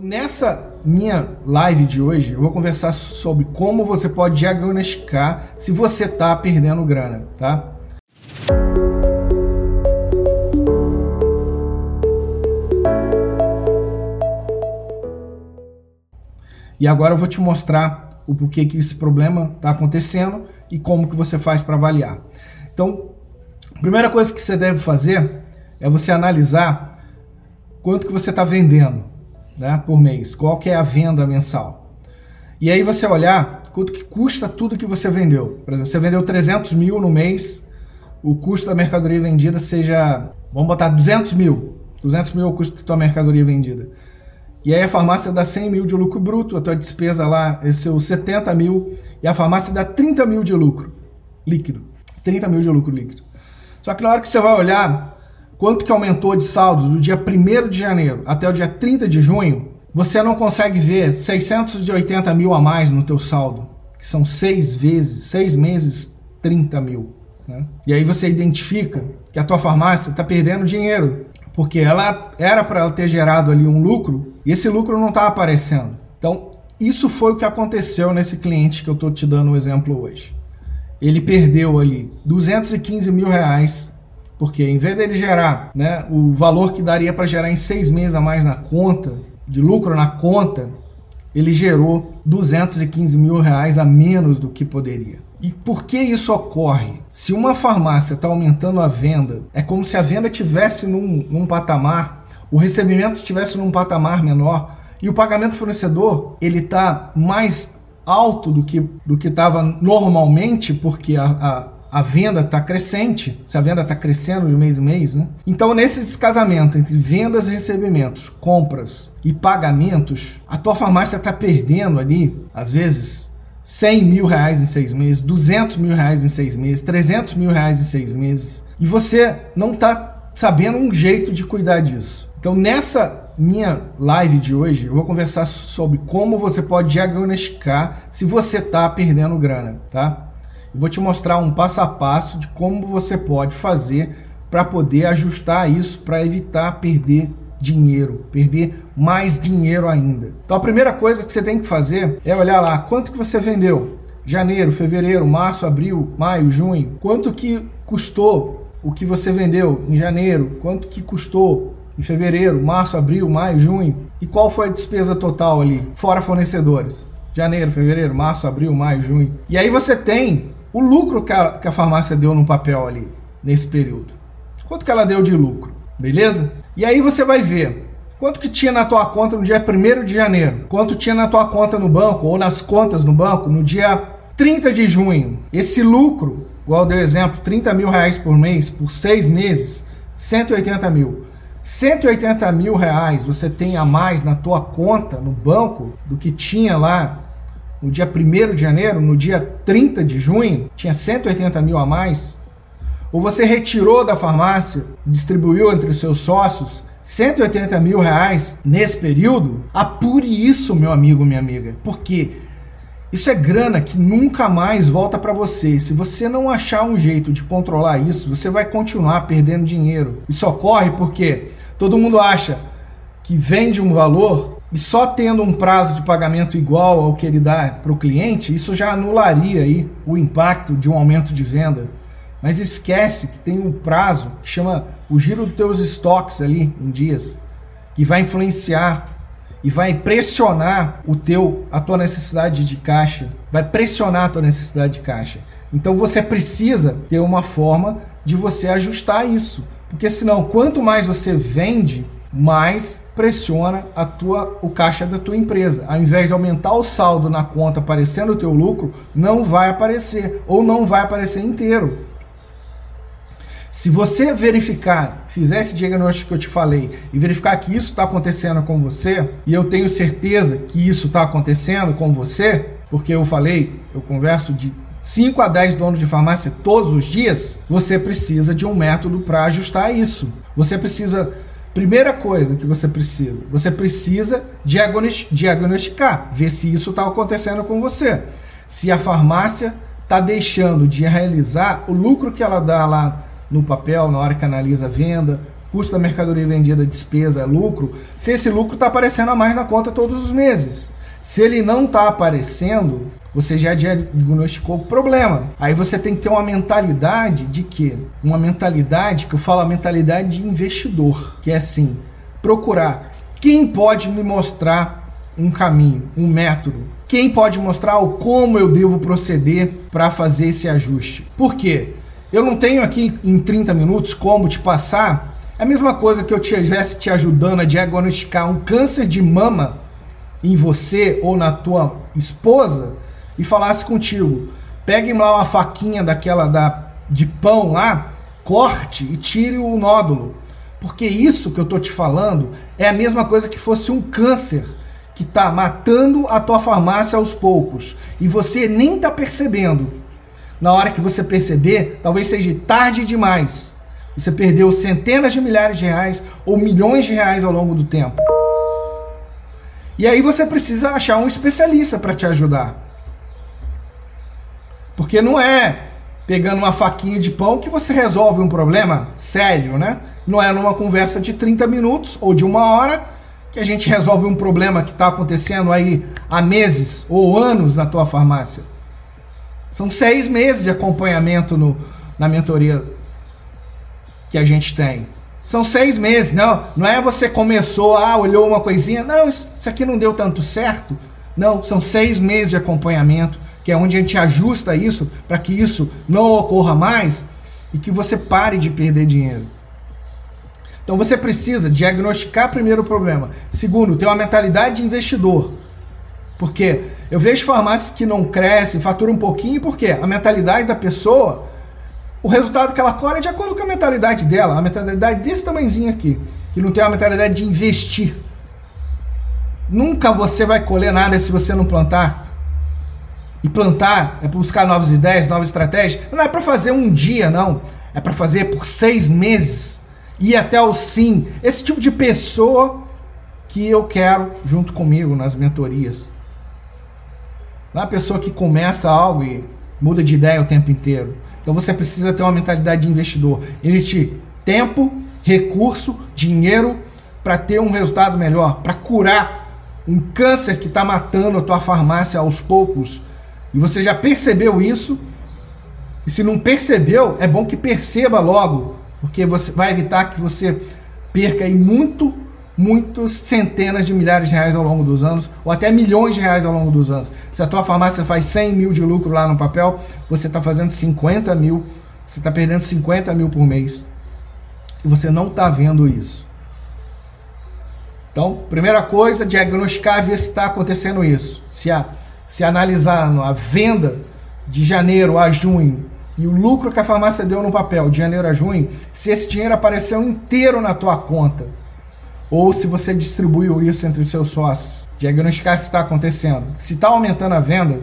Nessa minha live de hoje, eu vou conversar sobre como você pode diagnosticar se você está perdendo grana, tá? E agora eu vou te mostrar o porquê que esse problema está acontecendo e como que você faz para avaliar. Então, a primeira coisa que você deve fazer é você analisar quanto que você está vendendo né, por mês, qual que é a venda mensal. E aí você olhar quanto que custa tudo que você vendeu. Por exemplo, você vendeu 300 mil no mês, o custo da mercadoria vendida seja, vamos botar 200 mil. 200 mil é o custo da tua mercadoria vendida. E aí a farmácia dá 100 mil de lucro bruto, a tua despesa lá é seus 70 mil, e a farmácia dá 30 mil de lucro líquido. 30 mil de lucro líquido. Só que na hora que você vai olhar quanto que aumentou de saldo do dia 1 de janeiro até o dia 30 de junho, você não consegue ver 680 mil a mais no teu saldo, que são seis vezes, seis meses, 30 mil. Né? E aí você identifica que a tua farmácia está perdendo dinheiro, porque ela era para ter gerado ali um lucro e esse lucro não está aparecendo. Então, isso foi o que aconteceu nesse cliente que eu estou te dando o um exemplo hoje. Ele perdeu ali 215 mil reais porque em vez dele gerar né, o valor que daria para gerar em seis meses a mais na conta, de lucro na conta, ele gerou 215 mil reais a menos do que poderia. E por que isso ocorre? Se uma farmácia está aumentando a venda, é como se a venda tivesse num, num patamar, o recebimento estivesse num patamar menor e o pagamento fornecedor ele está mais alto do que do que estava normalmente, porque a, a a venda está crescente, se a venda está crescendo de mês em mês, né? Então, nesse descasamento entre vendas e recebimentos, compras e pagamentos, a tua farmácia está perdendo ali, às vezes, 100 mil reais em seis meses, 200 mil reais em seis meses, 300 mil reais em seis meses, e você não está sabendo um jeito de cuidar disso. Então, nessa minha live de hoje, eu vou conversar sobre como você pode diagnosticar se você está perdendo grana, tá? Vou te mostrar um passo a passo de como você pode fazer para poder ajustar isso para evitar perder dinheiro, perder mais dinheiro ainda. Então a primeira coisa que você tem que fazer é olhar lá quanto que você vendeu. Janeiro, fevereiro, março, abril, maio, junho. Quanto que custou o que você vendeu em janeiro? Quanto que custou em fevereiro, março, abril, maio, junho? E qual foi a despesa total ali, fora fornecedores? Janeiro, fevereiro, março, abril, maio, junho. E aí você tem o lucro que a, que a farmácia deu no papel ali, nesse período. Quanto que ela deu de lucro, beleza? E aí você vai ver quanto que tinha na tua conta no dia 1 de janeiro, quanto tinha na tua conta no banco ou nas contas no banco no dia 30 de junho. Esse lucro, igual deu exemplo, 30 mil reais por mês, por seis meses, 180 mil. 180 mil reais você tem a mais na tua conta no banco do que tinha lá no dia 1 de janeiro, no dia 30 de junho, tinha 180 mil a mais, ou você retirou da farmácia, distribuiu entre os seus sócios 180 mil reais nesse período, apure isso, meu amigo, minha amiga, porque isso é grana que nunca mais volta para você. Se você não achar um jeito de controlar isso, você vai continuar perdendo dinheiro. Isso ocorre porque todo mundo acha que vende um valor e só tendo um prazo de pagamento igual ao que ele dá para o cliente, isso já anularia aí o impacto de um aumento de venda. Mas esquece que tem um prazo que chama o giro dos teus estoques ali em dias, que vai influenciar e vai pressionar o teu a tua necessidade de caixa, vai pressionar a tua necessidade de caixa. Então você precisa ter uma forma de você ajustar isso, porque senão quanto mais você vende, mais pressiona a tua, o caixa da tua empresa. Ao invés de aumentar o saldo na conta aparecendo o teu lucro, não vai aparecer ou não vai aparecer inteiro. Se você verificar, fizer esse diagnóstico que eu te falei e verificar que isso está acontecendo com você, e eu tenho certeza que isso está acontecendo com você, porque eu falei, eu converso de 5 a 10 donos de farmácia todos os dias, você precisa de um método para ajustar isso. Você precisa Primeira coisa que você precisa, você precisa diagnosticar, ver se isso está acontecendo com você. Se a farmácia está deixando de realizar o lucro que ela dá lá no papel, na hora que analisa a venda, custo da mercadoria vendida, despesa, lucro, se esse lucro está aparecendo a mais na conta todos os meses. Se ele não está aparecendo, você já diagnosticou o problema. Aí você tem que ter uma mentalidade de quê? Uma mentalidade que eu falo a mentalidade de investidor, que é assim, procurar quem pode me mostrar um caminho, um método. Quem pode mostrar o como eu devo proceder para fazer esse ajuste? Por quê? Eu não tenho aqui em 30 minutos como te passar a mesma coisa que eu estivesse te ajudando a diagnosticar um câncer de mama em você ou na tua esposa e falasse contigo: pegue lá uma faquinha daquela da, de pão lá, corte e tire o nódulo. Porque isso que eu tô te falando é a mesma coisa que fosse um câncer que está matando a tua farmácia aos poucos e você nem está percebendo. Na hora que você perceber, talvez seja tarde demais. Você perdeu centenas de milhares de reais ou milhões de reais ao longo do tempo. E aí você precisa achar um especialista para te ajudar. Porque não é pegando uma faquinha de pão que você resolve um problema sério, né? Não é numa conversa de 30 minutos ou de uma hora que a gente resolve um problema que está acontecendo aí há meses ou anos na tua farmácia. São seis meses de acompanhamento no, na mentoria que a gente tem. São seis meses, não. Não é você começou, ah, olhou uma coisinha, não, isso, aqui não deu tanto certo. Não, são seis meses de acompanhamento, que é onde a gente ajusta isso para que isso não ocorra mais e que você pare de perder dinheiro. Então você precisa diagnosticar primeiro o problema. Segundo, ter uma mentalidade de investidor. Porque eu vejo farmácias que não crescem, faturam um pouquinho, porque a mentalidade da pessoa o resultado que ela colhe é de acordo com a mentalidade dela, a mentalidade desse tamanhozinho aqui, que não tem a mentalidade de investir. Nunca você vai colher nada se você não plantar. E plantar é para buscar novas ideias, novas estratégias. Não é para fazer um dia, não. É para fazer por seis meses. Ir até o sim. Esse tipo de pessoa que eu quero junto comigo nas mentorias. Não é a pessoa que começa algo e muda de ideia o tempo inteiro. Então você precisa ter uma mentalidade de investidor. Investir tempo, recurso, dinheiro para ter um resultado melhor, para curar um câncer que está matando a tua farmácia aos poucos. E você já percebeu isso? E se não percebeu, é bom que perceba logo, porque você vai evitar que você perca aí muito muitos centenas de milhares de reais ao longo dos anos, ou até milhões de reais ao longo dos anos. Se a tua farmácia faz 100 mil de lucro lá no papel, você está fazendo 50 mil, você está perdendo 50 mil por mês. E você não está vendo isso. Então, primeira coisa, diagnosticar, ver se está acontecendo isso. Se, a, se analisar a venda de janeiro a junho e o lucro que a farmácia deu no papel de janeiro a junho, se esse dinheiro apareceu inteiro na tua conta, ou se você distribuiu isso entre os seus sócios. Diagnosticar se está acontecendo. Se está aumentando a venda,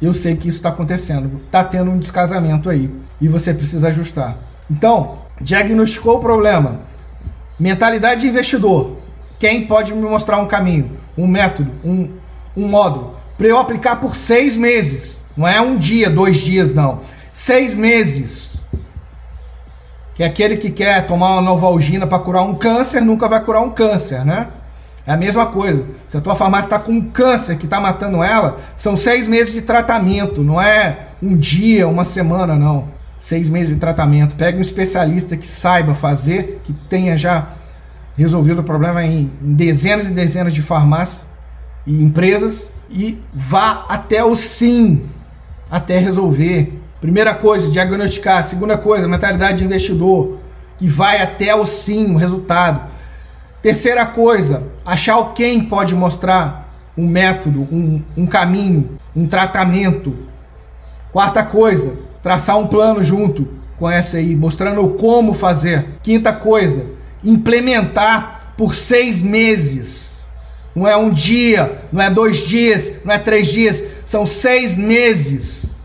eu sei que isso está acontecendo. Está tendo um descasamento aí e você precisa ajustar. Então, diagnosticou o problema. Mentalidade de investidor. Quem pode me mostrar um caminho, um método, um, um módulo para eu aplicar por seis meses? Não é um dia, dois dias, não. Seis meses que é aquele que quer tomar uma novalgina para curar um câncer nunca vai curar um câncer, né? É a mesma coisa. Se a tua farmácia está com um câncer que está matando ela, são seis meses de tratamento, não é um dia, uma semana, não. Seis meses de tratamento. Pega um especialista que saiba fazer, que tenha já resolvido o problema em dezenas e dezenas de farmácias e empresas e vá até o sim, até resolver. Primeira coisa, diagnosticar. Segunda coisa, mentalidade de investidor, que vai até o sim, o resultado. Terceira coisa, achar o quem pode mostrar um método, um, um caminho, um tratamento. Quarta coisa, traçar um plano junto com essa aí, mostrando como fazer. Quinta coisa, implementar por seis meses. Não é um dia, não é dois dias, não é três dias, são seis meses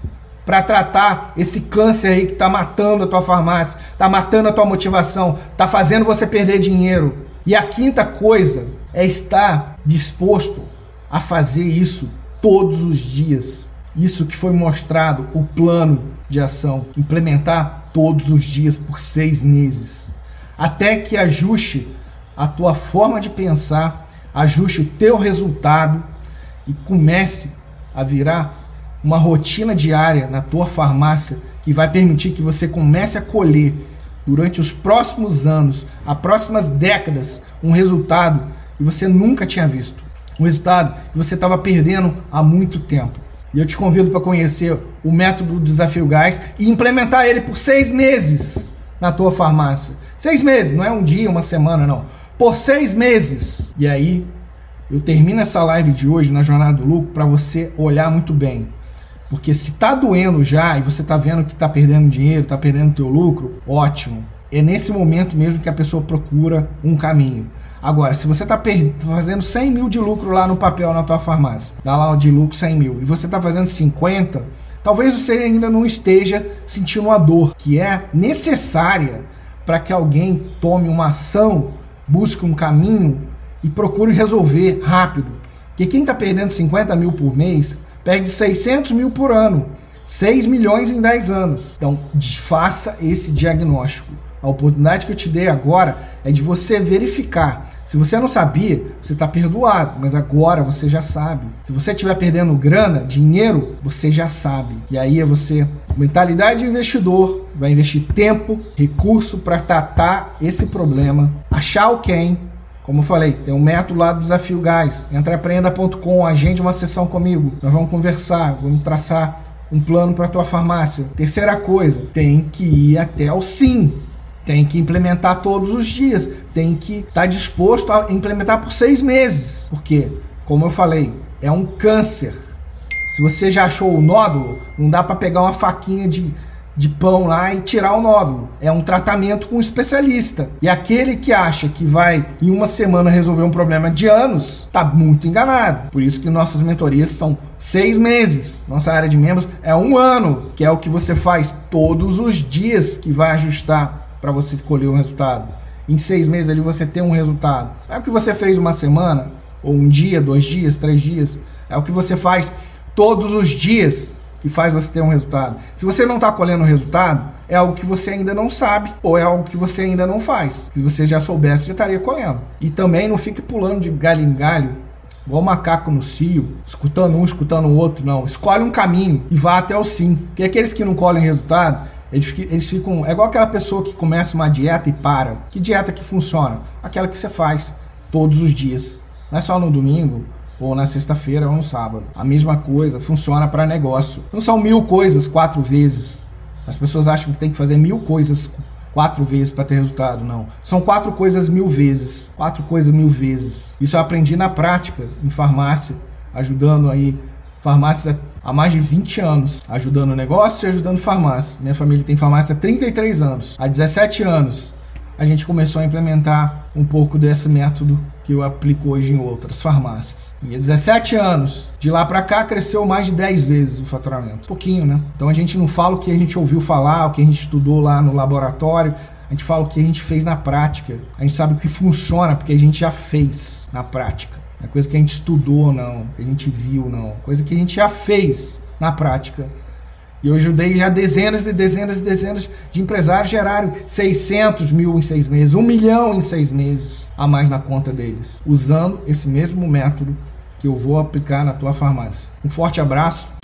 para tratar esse câncer aí que está matando a tua farmácia, está matando a tua motivação, está fazendo você perder dinheiro. E a quinta coisa é estar disposto a fazer isso todos os dias. Isso que foi mostrado, o plano de ação, implementar todos os dias por seis meses. até que ajuste a tua forma de pensar, ajuste o teu resultado e comece a virar uma rotina diária na tua farmácia que vai permitir que você comece a colher durante os próximos anos, as próximas décadas, um resultado que você nunca tinha visto. Um resultado que você estava perdendo há muito tempo. E eu te convido para conhecer o método do Desafio Gás e implementar ele por seis meses na tua farmácia. Seis meses, não é um dia, uma semana, não. Por seis meses. E aí, eu termino essa live de hoje na Jornada do Lucro para você olhar muito bem. Porque se tá doendo já e você tá vendo que tá perdendo dinheiro, tá perdendo teu lucro, ótimo. É nesse momento mesmo que a pessoa procura um caminho. Agora, se você está fazendo 100 mil de lucro lá no papel na tua farmácia, dá lá de lucro 100 mil, e você está fazendo 50, talvez você ainda não esteja sentindo uma dor que é necessária para que alguém tome uma ação, busque um caminho e procure resolver rápido. Porque quem está perdendo 50 mil por mês perde 600 mil por ano, 6 milhões em 10 anos. Então, faça esse diagnóstico. A oportunidade que eu te dei agora é de você verificar. Se você não sabia, você está perdoado, mas agora você já sabe. Se você estiver perdendo grana, dinheiro, você já sabe. E aí é você, mentalidade de investidor, vai investir tempo, recurso para tratar esse problema, achar o quem. Como eu falei, tem um método lá do Desafio Gás. Entreaprenda.com, agende uma sessão comigo. Nós vamos conversar, vamos traçar um plano para tua farmácia. Terceira coisa, tem que ir até o sim. Tem que implementar todos os dias. Tem que estar tá disposto a implementar por seis meses. Porque, como eu falei, é um câncer. Se você já achou o nódulo, não dá para pegar uma faquinha de, de pão lá e tirar o nódulo. É um tratamento com um especialista. E aquele que acha que vai em uma semana resolver um problema de anos, está muito enganado. Por isso que nossas mentorias são seis meses. Nossa área de membros é um ano, que é o que você faz todos os dias que vai ajustar para você colher um resultado. Em seis meses ali você tem um resultado. É o que você fez uma semana, ou um dia, dois dias, três dias. É o que você faz todos os dias que faz você ter um resultado. Se você não está colhendo resultado, é algo que você ainda não sabe ou é algo que você ainda não faz. Se você já soubesse, já estaria colhendo. E também não fique pulando de galho em galho, igual macaco no cio, escutando um, escutando o outro, não. Escolhe um caminho e vá até o sim. Porque aqueles que não colhem resultado, eles, eles ficam. É igual aquela pessoa que começa uma dieta e para. Que dieta que funciona? Aquela que você faz todos os dias. Não é só no domingo, ou na sexta-feira ou no sábado. A mesma coisa funciona para negócio. Não são mil coisas quatro vezes. As pessoas acham que tem que fazer mil coisas quatro vezes para ter resultado. Não. São quatro coisas mil vezes. Quatro coisas mil vezes. Isso eu aprendi na prática, em farmácia, ajudando aí farmácias há mais de 20 anos, ajudando o negócio e ajudando farmácia. Minha família tem farmácia há 33 anos. Há 17 anos a gente começou a implementar um pouco desse método que eu aplico hoje em outras farmácias. E há 17 anos, de lá para cá cresceu mais de 10 vezes o faturamento. Pouquinho, né? Então a gente não fala o que a gente ouviu falar, o que a gente estudou lá no laboratório, a gente fala o que a gente fez na prática. A gente sabe o que funciona porque a gente já fez na prática. Não é coisa que a gente estudou, não. Que a gente viu, não. Coisa que a gente já fez na prática. E eu ajudei já dezenas e dezenas e dezenas de empresários geraram 600 mil em seis meses, um milhão em seis meses a mais na conta deles, usando esse mesmo método que eu vou aplicar na tua farmácia. Um forte abraço